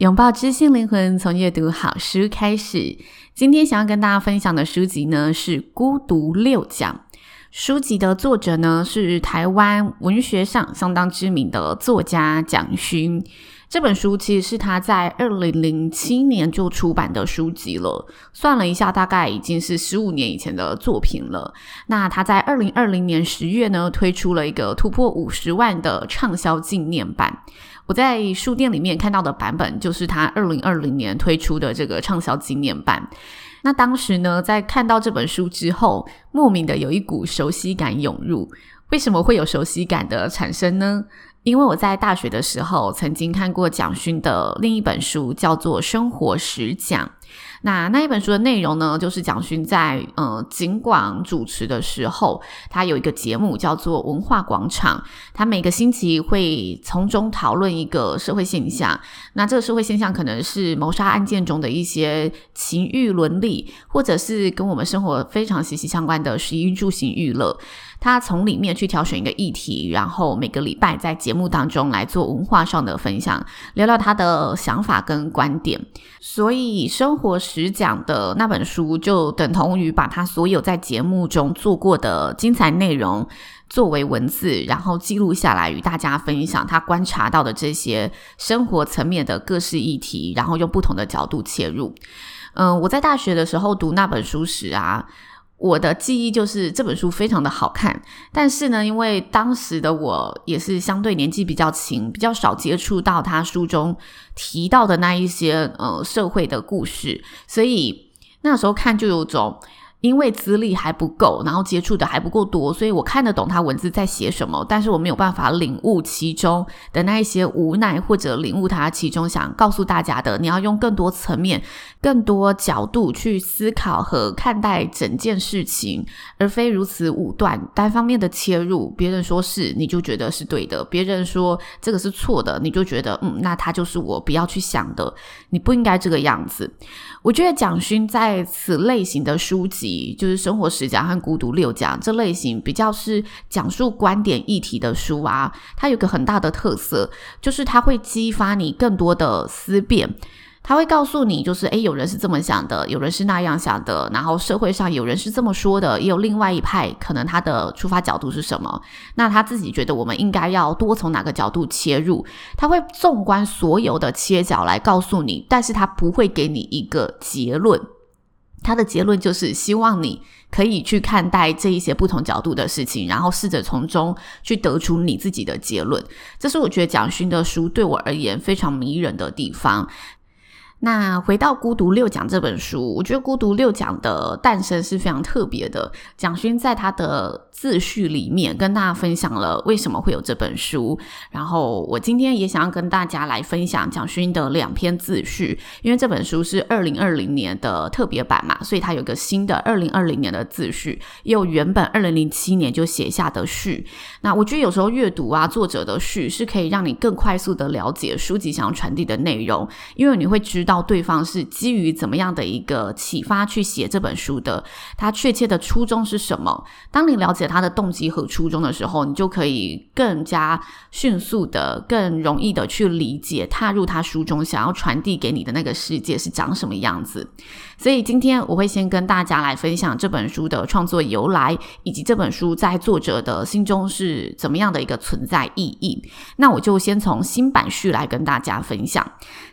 拥抱知性灵魂，从阅读好书开始。今天想要跟大家分享的书籍呢，是《孤独六讲》。书籍的作者呢，是台湾文学上相当知名的作家蒋勋。这本书其实是他在二零零七年就出版的书籍了，算了一下，大概已经是十五年以前的作品了。那他在二零二零年十月呢，推出了一个突破五十万的畅销纪念版。我在书店里面看到的版本，就是他二零二零年推出的这个畅销纪念版。那当时呢，在看到这本书之后，莫名的有一股熟悉感涌入。为什么会有熟悉感的产生呢？因为我在大学的时候曾经看过蒋勋的另一本书，叫做《生活十讲》。那那一本书的内容呢，就是蒋勋在呃警广主持的时候，他有一个节目叫做《文化广场》，他每个星期会从中讨论一个社会现象。那这个社会现象可能是谋杀案件中的一些情欲伦理，或者是跟我们生活非常息息相关的食衣住行娱乐。他从里面去挑选一个议题，然后每个礼拜在节目当中来做文化上的分享，聊聊他的想法跟观点。所以《生活实讲》的那本书就等同于把他所有在节目中做过的精彩内容作为文字，然后记录下来与大家分享他观察到的这些生活层面的各式议题，然后用不同的角度切入。嗯，我在大学的时候读那本书时啊。我的记忆就是这本书非常的好看，但是呢，因为当时的我也是相对年纪比较轻，比较少接触到他书中提到的那一些呃社会的故事，所以那时候看就有种。因为资历还不够，然后接触的还不够多，所以我看得懂他文字在写什么，但是我没有办法领悟其中的那一些无奈，或者领悟他其中想告诉大家的。你要用更多层面、更多角度去思考和看待整件事情，而非如此武断、单方面的切入。别人说是，你就觉得是对的；别人说这个是错的，你就觉得嗯，那他就是我不要去想的。你不应该这个样子。我觉得蒋勋在此类型的书籍，就是《生活十讲》和《孤独六讲》这类型比较是讲述观点议题的书啊，它有个很大的特色，就是它会激发你更多的思辨。他会告诉你，就是诶，有人是这么想的，有人是那样想的，然后社会上有人是这么说的，也有另外一派，可能他的出发角度是什么？那他自己觉得我们应该要多从哪个角度切入？他会纵观所有的切角来告诉你，但是他不会给你一个结论。他的结论就是希望你可以去看待这一些不同角度的事情，然后试着从中去得出你自己的结论。这是我觉得蒋勋的书对我而言非常迷人的地方。那回到《孤独六讲》这本书，我觉得《孤独六讲》的诞生是非常特别的。蒋勋在他的自序里面跟大家分享了为什么会有这本书，然后我今天也想要跟大家来分享蒋勋的两篇自序，因为这本书是二零二零年的特别版嘛，所以它有个新的二零二零年的自序，也有原本二零零七年就写下的序。那我觉得有时候阅读啊，作者的序是可以让你更快速的了解书籍想要传递的内容，因为你会知道。到对方是基于怎么样的一个启发去写这本书的，他确切的初衷是什么？当你了解他的动机和初衷的时候，你就可以更加迅速的、更容易的去理解、踏入他书中想要传递给你的那个世界是长什么样子。所以今天我会先跟大家来分享这本书的创作由来，以及这本书在作者的心中是怎么样的一个存在意义。那我就先从新版序来跟大家分享。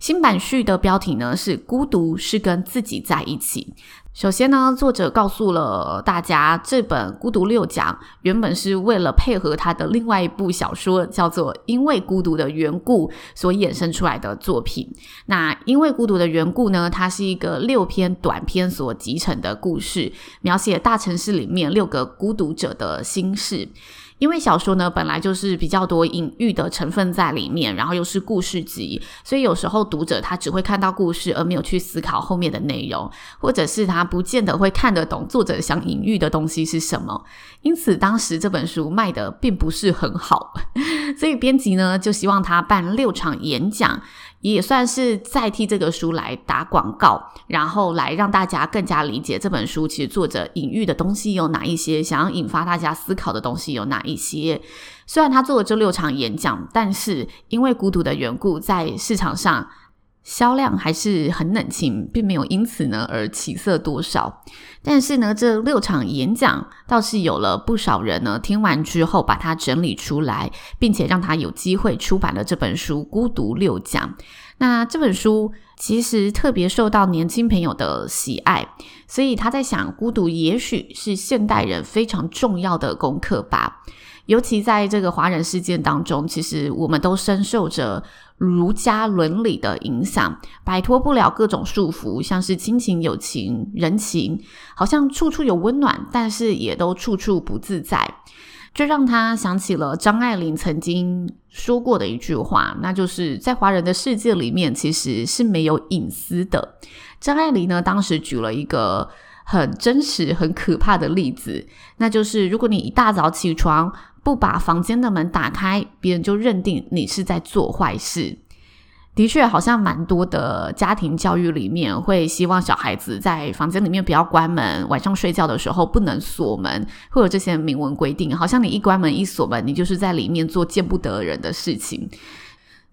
新版序的标题呢是“孤独是跟自己在一起”。首先呢，作者告诉了大家，这本《孤独六讲》原本是为了配合他的另外一部小说，叫做《因为孤独的缘故》所衍生出来的作品。那因为孤独的缘故呢，它是一个六篇短篇所集成的故事，描写大城市里面六个孤独者的心事。因为小说呢，本来就是比较多隐喻的成分在里面，然后又是故事集，所以有时候读者他只会看到故事，而没有去思考后面的内容，或者是他不见得会看得懂作者想隐喻的东西是什么。因此，当时这本书卖得并不是很好，所以编辑呢就希望他办六场演讲。也算是在替这个书来打广告，然后来让大家更加理解这本书。其实作者隐喻的东西有哪一些，想要引发大家思考的东西有哪一些。虽然他做了这六场演讲，但是因为孤独的缘故，在市场上。销量还是很冷清，并没有因此呢而起色多少。但是呢，这六场演讲倒是有了不少人呢听完之后把它整理出来，并且让他有机会出版了这本书《孤独六讲》。那这本书其实特别受到年轻朋友的喜爱，所以他在想，孤独也许是现代人非常重要的功课吧。尤其在这个华人事件当中，其实我们都深受着儒家伦理的影响，摆脱不了各种束缚，像是亲情、友情、人情，好像处处有温暖，但是也都处处不自在。这让他想起了张爱玲曾经说过的一句话，那就是在华人的世界里面，其实是没有隐私的。张爱玲呢，当时举了一个很真实、很可怕的例子，那就是如果你一大早起床，不把房间的门打开，别人就认定你是在做坏事。的确，好像蛮多的家庭教育里面会希望小孩子在房间里面不要关门，晚上睡觉的时候不能锁门，会有这些明文规定。好像你一关门一锁门，你就是在里面做见不得人的事情。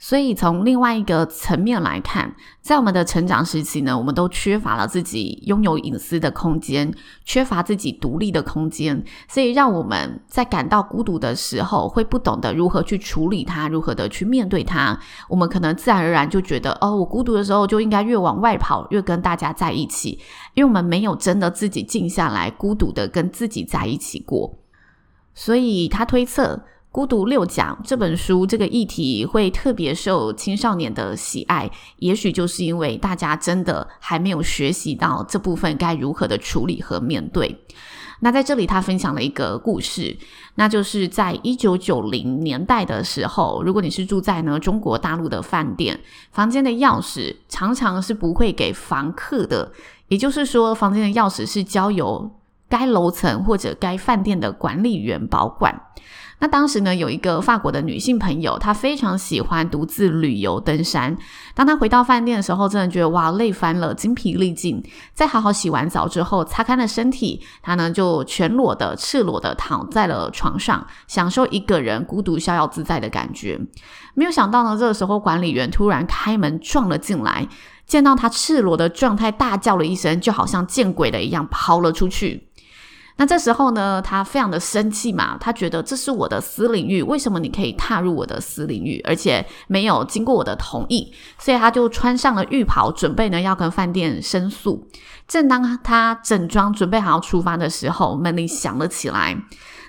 所以从另外一个层面来看，在我们的成长时期呢，我们都缺乏了自己拥有隐私的空间，缺乏自己独立的空间，所以让我们在感到孤独的时候，会不懂得如何去处理它，如何的去面对它。我们可能自然而然就觉得，哦，我孤独的时候就应该越往外跑，越跟大家在一起，因为我们没有真的自己静下来，孤独的跟自己在一起过。所以他推测。《孤独六讲》这本书，这个议题会特别受青少年的喜爱，也许就是因为大家真的还没有学习到这部分该如何的处理和面对。那在这里，他分享了一个故事，那就是在一九九零年代的时候，如果你是住在呢中国大陆的饭店，房间的钥匙常常是不会给房客的，也就是说，房间的钥匙是交由该楼层或者该饭店的管理员保管。那当时呢，有一个法国的女性朋友，她非常喜欢独自旅游登山。当她回到饭店的时候，真的觉得哇，累翻了，精疲力尽。在好好洗完澡之后，擦干了身体，她呢就全裸的、赤裸的躺在了床上，享受一个人孤独逍遥自在的感觉。没有想到呢，这个时候管理员突然开门撞了进来，见到她赤裸的状态，大叫了一声，就好像见鬼了一样，跑了出去。那这时候呢，他非常的生气嘛，他觉得这是我的私领域，为什么你可以踏入我的私领域，而且没有经过我的同意？所以他就穿上了浴袍，准备呢要跟饭店申诉。正当他整装准备好要出发的时候，门铃响了起来，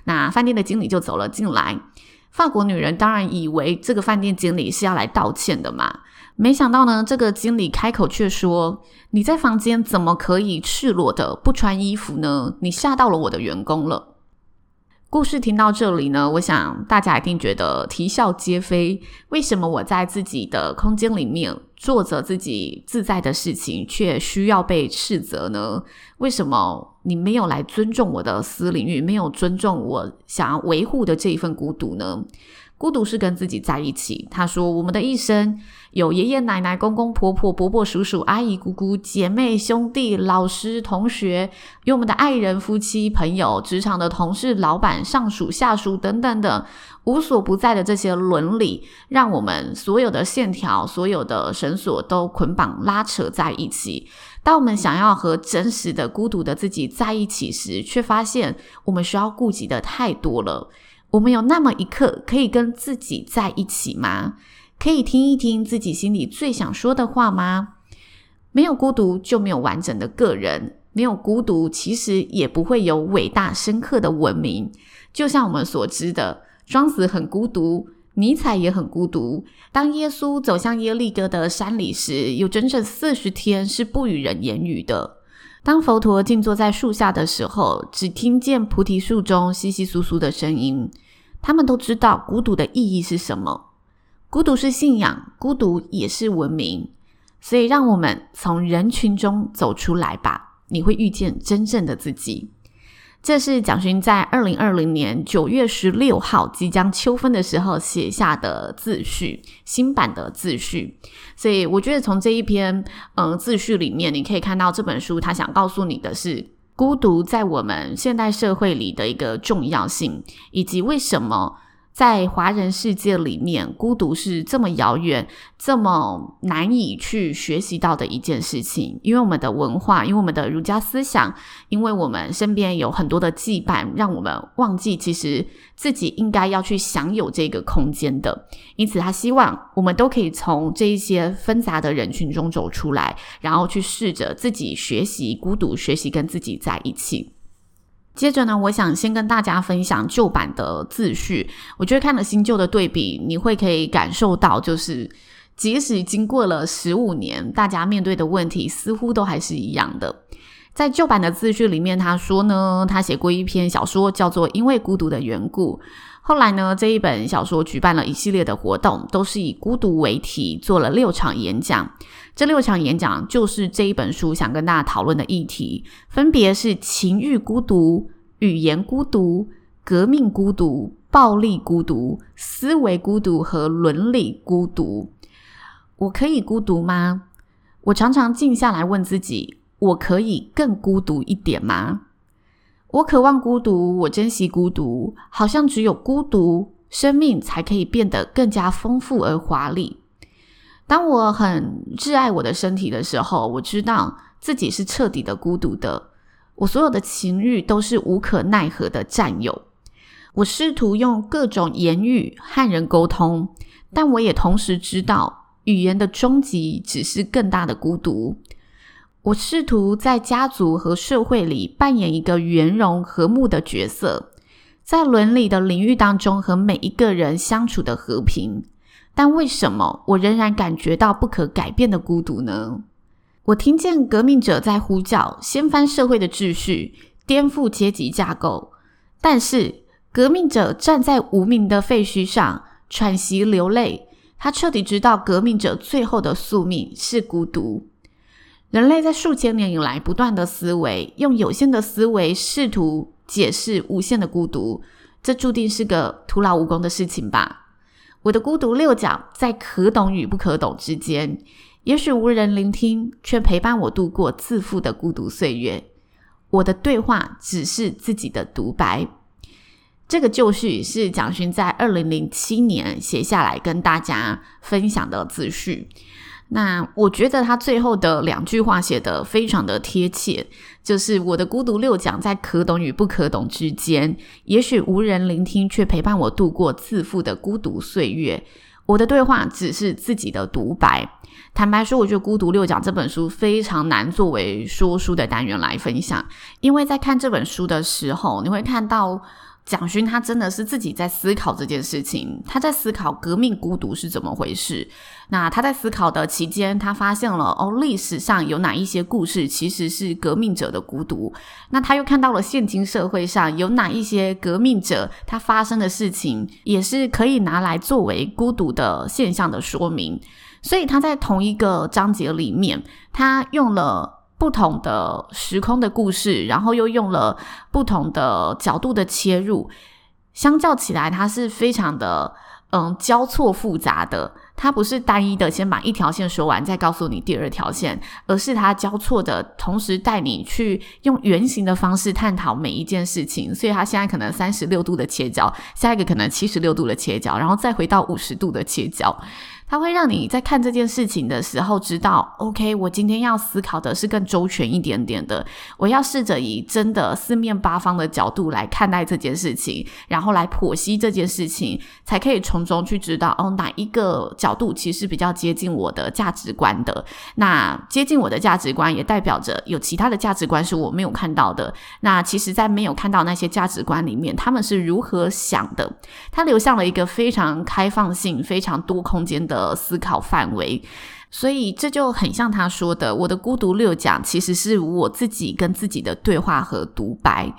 那饭店的经理就走了进来。法国女人当然以为这个饭店经理是要来道歉的嘛。没想到呢，这个经理开口却说：“你在房间怎么可以赤裸的不穿衣服呢？你吓到了我的员工了。”故事听到这里呢，我想大家一定觉得啼笑皆非。为什么我在自己的空间里面做着自己自在的事情，却需要被斥责呢？为什么你没有来尊重我的私领域，没有尊重我想要维护的这一份孤独呢？孤独是跟自己在一起。他说：“我们的一生有爷爷奶奶、公公婆婆、伯伯叔叔、阿姨姑姑、姐妹兄弟、老师同学，有我们的爱人、夫妻、朋友、职场的同事、老板、上属、下属等等等无所不在的这些伦理，让我们所有的线条、所有的绳索都捆绑拉扯在一起。当我们想要和真实的孤独的自己在一起时，却发现我们需要顾及的太多了。”我们有那么一刻可以跟自己在一起吗？可以听一听自己心里最想说的话吗？没有孤独，就没有完整的个人，没有孤独，其实也不会有伟大深刻的文明。就像我们所知的，庄子很孤独，尼采也很孤独。当耶稣走向耶利哥的山里时，有整整四十天是不与人言语的。当佛陀静坐在树下的时候，只听见菩提树中窸窸窣窣的声音。他们都知道孤独的意义是什么。孤独是信仰，孤独也是文明。所以，让我们从人群中走出来吧，你会遇见真正的自己。这是蒋勋在二零二零年九月十六号即将秋分的时候写下的自序，新版的自序。所以我觉得从这一篇嗯自序里面，你可以看到这本书他想告诉你的是孤独在我们现代社会里的一个重要性，以及为什么。在华人世界里面，孤独是这么遥远、这么难以去学习到的一件事情。因为我们的文化，因为我们的儒家思想，因为我们身边有很多的羁绊，让我们忘记其实自己应该要去享有这个空间的。因此，他希望我们都可以从这一些纷杂的人群中走出来，然后去试着自己学习孤独，学习跟自己在一起。接着呢，我想先跟大家分享旧版的自序。我觉得看了新旧的对比，你会可以感受到，就是即使经过了十五年，大家面对的问题似乎都还是一样的。在旧版的自序里面，他说呢，他写过一篇小说，叫做《因为孤独的缘故》。后来呢，这一本小说举办了一系列的活动，都是以孤独为题，做了六场演讲。这六场演讲就是这一本书想跟大家讨论的议题，分别是情欲孤独、语言孤独、革命孤独、暴力孤独、思维孤独和伦理孤独。我可以孤独吗？我常常静下来问自己：我可以更孤独一点吗？我渴望孤独，我珍惜孤独，好像只有孤独，生命才可以变得更加丰富而华丽。当我很挚爱我的身体的时候，我知道自己是彻底的孤独的。我所有的情欲都是无可奈何的占有。我试图用各种言语和人沟通，但我也同时知道，语言的终极只是更大的孤独。我试图在家族和社会里扮演一个圆融和睦的角色，在伦理的领域当中和每一个人相处的和平。但为什么我仍然感觉到不可改变的孤独呢？我听见革命者在呼叫，掀翻社会的秩序，颠覆阶级架构。但是革命者站在无名的废墟上，喘息流泪。他彻底知道，革命者最后的宿命是孤独。人类在数千年以来不断的思维，用有限的思维试图解释无限的孤独，这注定是个徒劳无功的事情吧。我的孤独六讲在可懂与不可懂之间，也许无人聆听，却陪伴我度过自负的孤独岁月。我的对话只是自己的独白。这个就绪是蒋勋在二零零七年写下来跟大家分享的自序。那我觉得他最后的两句话写得非常的贴切，就是我的孤独六讲在可懂与不可懂之间，也许无人聆听，却陪伴我度过自负的孤独岁月。我的对话只是自己的独白。坦白说，我觉得《孤独六讲》这本书非常难作为说书的单元来分享，因为在看这本书的时候，你会看到。蒋勋他真的是自己在思考这件事情，他在思考革命孤独是怎么回事。那他在思考的期间，他发现了哦，历史上有哪一些故事其实是革命者的孤独。那他又看到了现今社会上有哪一些革命者他发生的事情，也是可以拿来作为孤独的现象的说明。所以他在同一个章节里面，他用了。不同的时空的故事，然后又用了不同的角度的切入，相较起来，它是非常的嗯交错复杂的。它不是单一的，先把一条线说完，再告诉你第二条线，而是它交错的同时带你去用圆形的方式探讨每一件事情。所以，它现在可能三十六度的切角，下一个可能七十六度的切角，然后再回到五十度的切角。它会让你在看这件事情的时候知道，OK，我今天要思考的是更周全一点点的，我要试着以真的四面八方的角度来看待这件事情，然后来剖析这件事情，才可以从中去知道哦，哪一个角度其实比较接近我的价值观的。那接近我的价值观，也代表着有其他的价值观是我没有看到的。那其实，在没有看到那些价值观里面，他们是如何想的？它留下了一个非常开放性、非常多空间的思考范围。所以这就很像他说的，我的孤独六讲其实是我自己跟自己的对话和独白。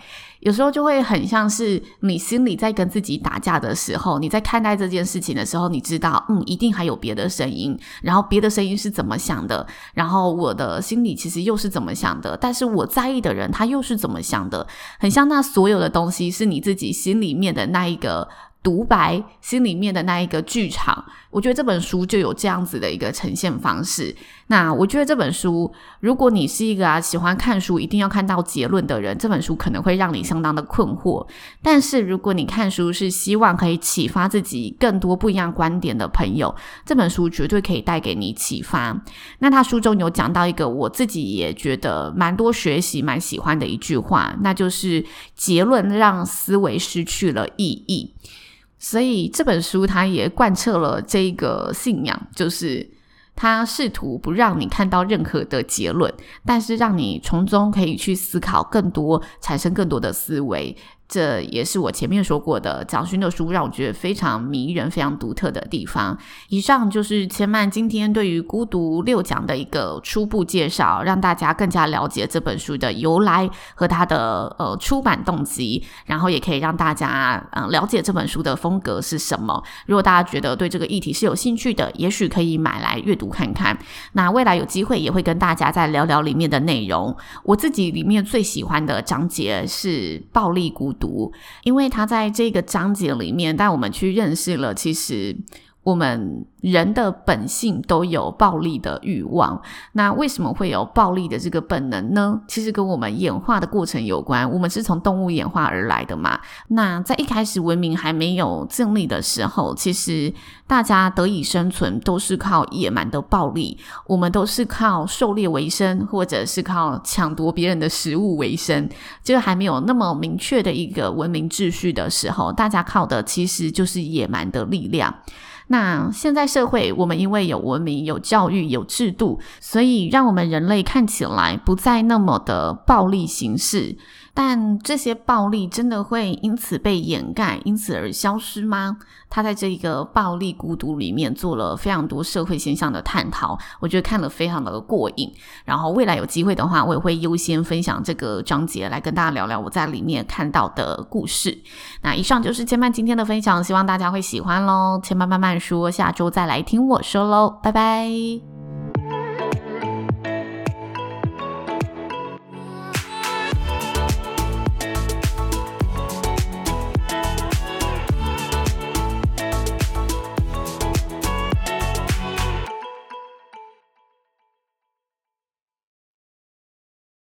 有时候就会很像是你心里在跟自己打架的时候，你在看待这件事情的时候，你知道，嗯，一定还有别的声音，然后别的声音是怎么想的，然后我的心里其实又是怎么想的，但是我在意的人他又是怎么想的，很像那所有的东西是你自己心里面的那一个。独白心里面的那一个剧场，我觉得这本书就有这样子的一个呈现方式。那我觉得这本书，如果你是一个啊喜欢看书一定要看到结论的人，这本书可能会让你相当的困惑。但是如果你看书是希望可以启发自己更多不一样观点的朋友，这本书绝对可以带给你启发。那他书中有讲到一个我自己也觉得蛮多学习、蛮喜欢的一句话，那就是结论让思维失去了意义。所以这本书它也贯彻了这个信仰，就是它试图不让你看到任何的结论，但是让你从中可以去思考更多，产生更多的思维。这也是我前面说过的，蒋勋的书让我觉得非常迷人、非常独特的地方。以上就是千曼今天对于《孤独六讲》的一个初步介绍，让大家更加了解这本书的由来和它的呃出版动机，然后也可以让大家嗯、了解这本书的风格是什么。如果大家觉得对这个议题是有兴趣的，也许可以买来阅读看看。那未来有机会也会跟大家再聊聊里面的内容。我自己里面最喜欢的章节是暴力孤读，因为他在这个章节里面带我们去认识了，其实我们。人的本性都有暴力的欲望，那为什么会有暴力的这个本能呢？其实跟我们演化的过程有关。我们是从动物演化而来的嘛。那在一开始文明还没有建立的时候，其实大家得以生存都是靠野蛮的暴力，我们都是靠狩猎为生，或者是靠抢夺别人的食物为生。这个还没有那么明确的一个文明秩序的时候，大家靠的其实就是野蛮的力量。那现在社会，我们因为有文明、有教育、有制度，所以让我们人类看起来不再那么的暴力形式。但这些暴力真的会因此被掩盖，因此而消失吗？他在这一个暴力孤独里面做了非常多社会现象的探讨，我觉得看了非常的过瘾。然后未来有机会的话，我也会优先分享这个章节来跟大家聊聊我在里面看到的故事。那以上就是千曼今天的分享，希望大家会喜欢喽。千曼慢慢说，下周再来听我说喽，拜拜。